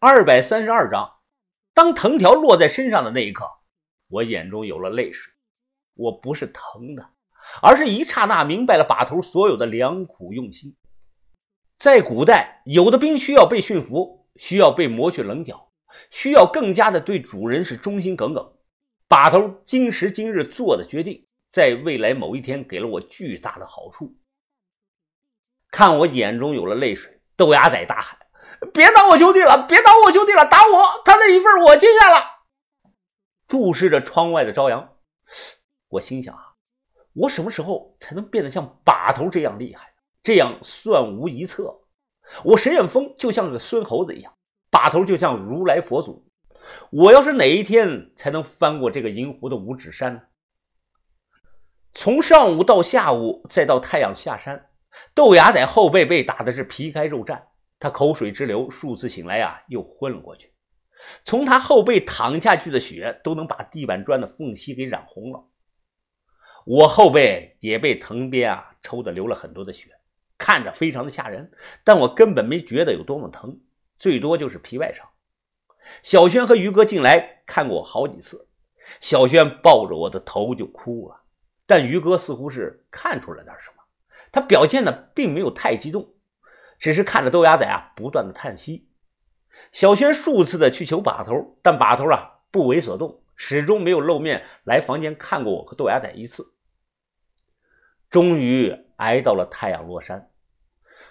二百三十二章。当藤条落在身上的那一刻，我眼中有了泪水。我不是疼的，而是一刹那明白了把头所有的良苦用心。在古代，有的兵需要被驯服，需要被磨去棱角，需要更加的对主人是忠心耿耿。把头今时今日做的决定，在未来某一天给了我巨大的好处。看我眼中有了泪水，豆芽仔大喊。别打我兄弟了！别打我兄弟了！打我！他那一份我接下了。注视着窗外的朝阳，我心想啊，我什么时候才能变得像把头这样厉害，这样算无一策？我沈远峰就像个孙猴子一样，把头就像如来佛祖。我要是哪一天才能翻过这个银湖的五指山呢？从上午到下午，再到太阳下山，豆芽仔后背被打的是皮开肉绽。他口水直流，数次醒来呀，又昏了过去。从他后背淌下去的血，都能把地板砖的缝隙给染红了。我后背也被藤鞭啊抽的流了很多的血，看着非常的吓人。但我根本没觉得有多么疼，最多就是皮外伤。小轩和于哥进来看过我好几次，小轩抱着我的头就哭了，但于哥似乎是看出了点什么，他表现的并没有太激动。只是看着豆芽仔啊，不断的叹息。小轩数次的去求把头，但把头啊不为所动，始终没有露面来房间看过我和豆芽仔一次。终于挨到了太阳落山，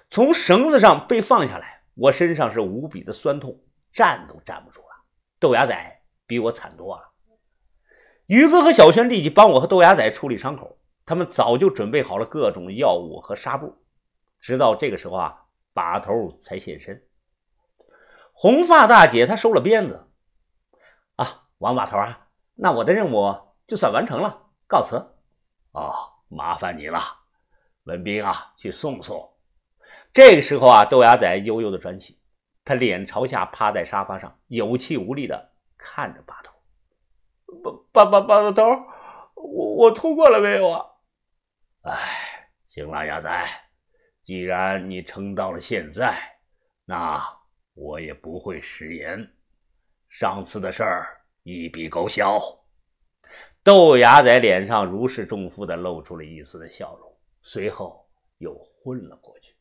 从绳子上被放下来，我身上是无比的酸痛，站都站不住了。豆芽仔比我惨多了。于哥和小轩立即帮我和豆芽仔处理伤口，他们早就准备好了各种药物和纱布。直到这个时候啊。把头才现身，红发大姐她收了鞭子，啊，王把头啊，那我的任务就算完成了，告辞。哦，麻烦你了，文斌啊，去送送。这个时候啊，豆芽仔悠悠的转起，他脸朝下趴在沙发上，有气无力的看着把头。把把把把头，我我通过了没有啊？哎，行了，鸭仔。既然你撑到了现在，那我也不会食言。上次的事儿一笔勾销。豆芽仔脸上如释重负的露出了一丝的笑容，随后又昏了过去。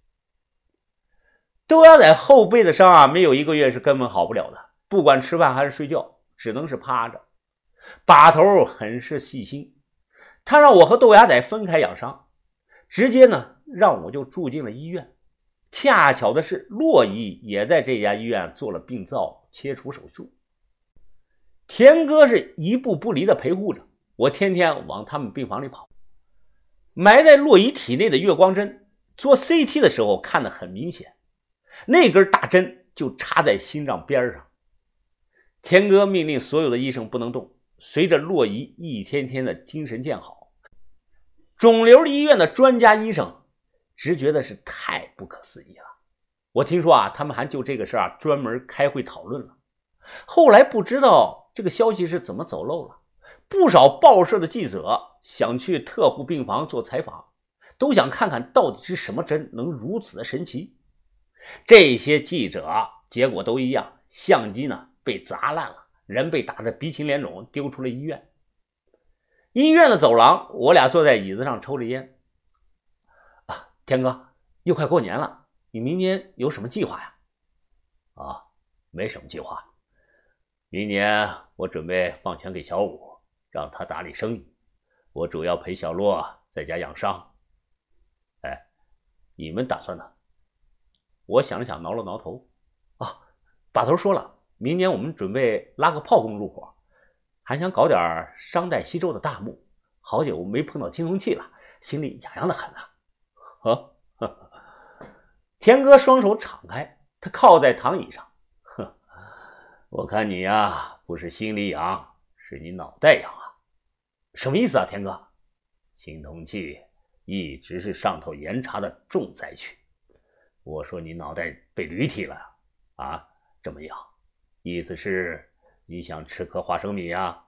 豆芽仔后背的伤啊，没有一个月是根本好不了的，不管吃饭还是睡觉，只能是趴着。把头很是细心，他让我和豆芽仔分开养伤，直接呢。让我就住进了医院，恰巧的是，洛伊也在这家医院做了病灶切除手术。田哥是一步不离的陪护着我，天天往他们病房里跑。埋在洛伊体内的月光针，做 CT 的时候看得很明显，那根大针就插在心脏边上。田哥命令所有的医生不能动。随着洛伊一天天的精神渐好，肿瘤医院的专家医生。直觉得是太不可思议了。我听说啊，他们还就这个事儿啊专门开会讨论了。后来不知道这个消息是怎么走漏了，不少报社的记者想去特护病房做采访，都想看看到底是什么针能如此的神奇。这些记者结果都一样，相机呢被砸烂了，人被打得鼻青脸肿，丢出了医院。医院的走廊，我俩坐在椅子上抽着烟。天哥，又快过年了，你明年有什么计划呀？啊，没什么计划。明年我准备放权给小五，让他打理生意，我主要陪小洛在家养伤。哎，你们打算呢？我想了想，挠了挠头。啊，把头说了，明年我们准备拉个炮工入伙，还想搞点商代西周的大墓。好久没碰到青铜器了，心里痒痒的很呢。呵，田哥双手敞开，他靠在躺椅上。哼，我看你呀，不是心里痒，是你脑袋痒啊。什么意思啊，田哥？青铜器一直是上头严查的重灾区。我说你脑袋被驴踢了啊？这么痒，意思是你想吃颗花生米呀？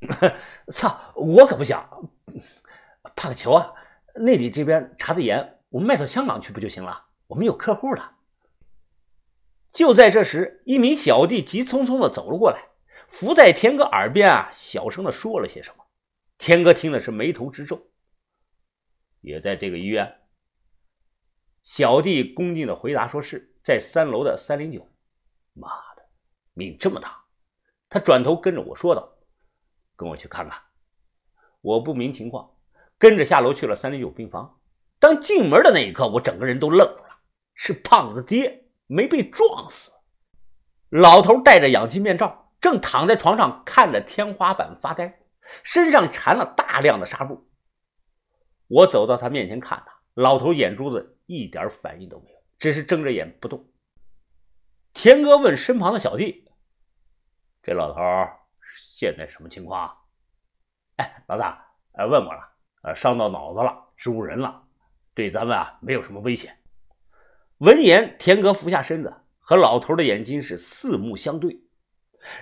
操，我可不想。怕个球啊！内地这边查的严，我们卖到香港去不就行了？我们有客户的。就在这时，一名小弟急匆匆的走了过来，伏在田哥耳边啊，小声的说了些什么。田哥听的是眉头直皱。也在这个医院。小弟恭敬的回答说是在三楼的三零九。妈的，命这么大！他转头跟着我说道：“跟我去看看。”我不明情况，跟着下楼去了三零九病房。当进门的那一刻，我整个人都愣住了。是胖子爹。没被撞死，老头戴着氧气面罩，正躺在床上看着天花板发呆，身上缠了大量的纱布。我走到他面前看他，老头眼珠子一点反应都没有，只是睁着眼不动。田哥问身旁的小弟：“这老头现在什么情况？”“哎，老大，呃，问过了，呃，伤到脑子了，植物人了，对咱们啊没有什么危险。”闻言，田哥俯下身子，和老头的眼睛是四目相对，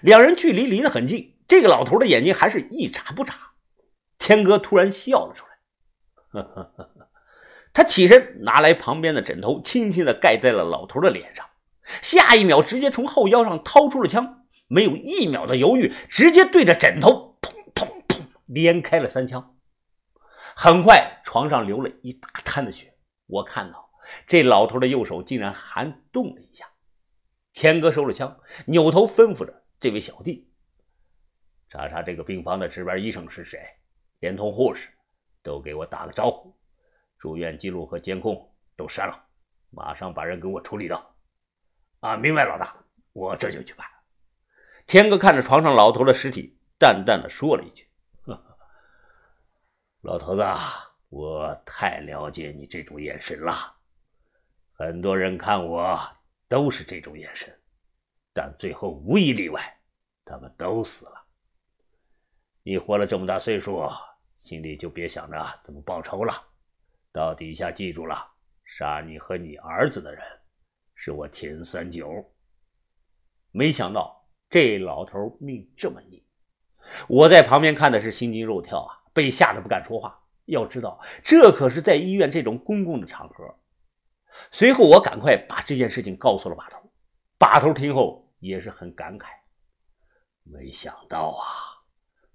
两人距离离得很近。这个老头的眼睛还是一眨不眨。田哥突然笑了出来，呵呵呵，他起身拿来旁边的枕头，轻轻地盖在了老头的脸上。下一秒，直接从后腰上掏出了枪，没有一秒的犹豫，直接对着枕头砰砰砰连开了三枪。很快，床上流了一大滩的血。我看到。这老头的右手竟然还动了一下，田哥收了枪，扭头吩咐着这位小弟：“查查这个病房的值班医生是谁，连同护士都给我打个招呼，住院记录和监控都删了，马上把人给我处理掉。”啊，明白，老大，我这就去办。田哥看着床上老头的尸体，淡淡的说了一句：“老头子，我太了解你这种眼神了。”很多人看我都是这种眼神，但最后无一例外，他们都死了。你活了这么大岁数，心里就别想着怎么报仇了。到底下记住了，杀你和你儿子的人，是我田三九。没想到这老头命这么硬，我在旁边看的是心惊肉跳啊，被吓得不敢说话。要知道，这可是在医院这种公共的场合。随后，我赶快把这件事情告诉了把头。把头听后也是很感慨，没想到啊，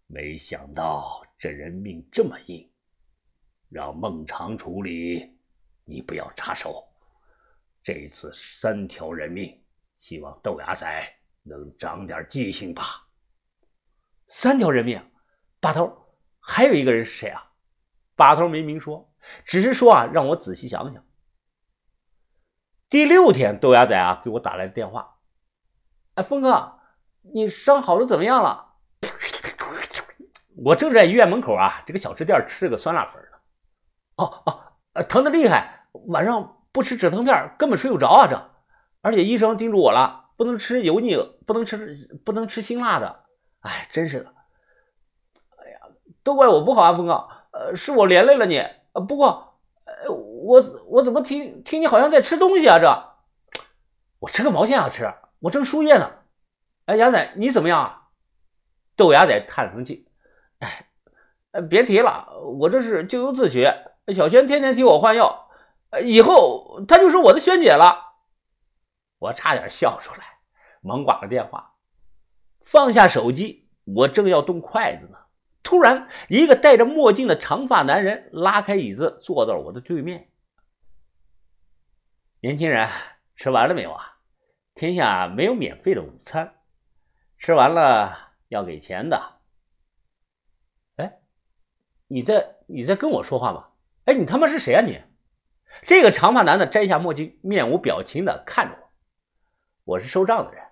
没想到这人命这么硬，让孟尝处理，你不要插手。这次三条人命，希望豆芽仔能长点记性吧。三条人命，把头还有一个人是谁啊？把头没明说，只是说啊，让我仔细想想。第六天，豆芽仔啊给我打来电话，哎，峰哥，你伤好的怎么样了？我正在医院门口啊，这个小吃店吃个酸辣粉呢。哦哦，疼的厉害，晚上不吃止疼片根本睡不着啊！这，而且医生叮嘱我了，不能吃油腻，不能吃不能吃辛辣的。哎，真是的，都怪我不好啊，峰哥，呃，是我连累了你。不过。我我怎么听听你好像在吃东西啊？这我吃个毛线啊！吃，我正输液呢。哎，牙仔你怎么样啊？豆芽仔叹了口气，哎，别提了，我这是咎由自取。小轩天天替我换药，以后她就是我的轩姐了。我差点笑出来，忙挂了电话，放下手机，我正要动筷子呢。突然，一个戴着墨镜的长发男人拉开椅子，坐到了我的对面。年轻人，吃完了没有啊？天下没有免费的午餐，吃完了要给钱的。哎，你在你在跟我说话吗？哎，你他妈是谁啊你？这个长发男的摘下墨镜，面无表情的看着我。我是收账的人。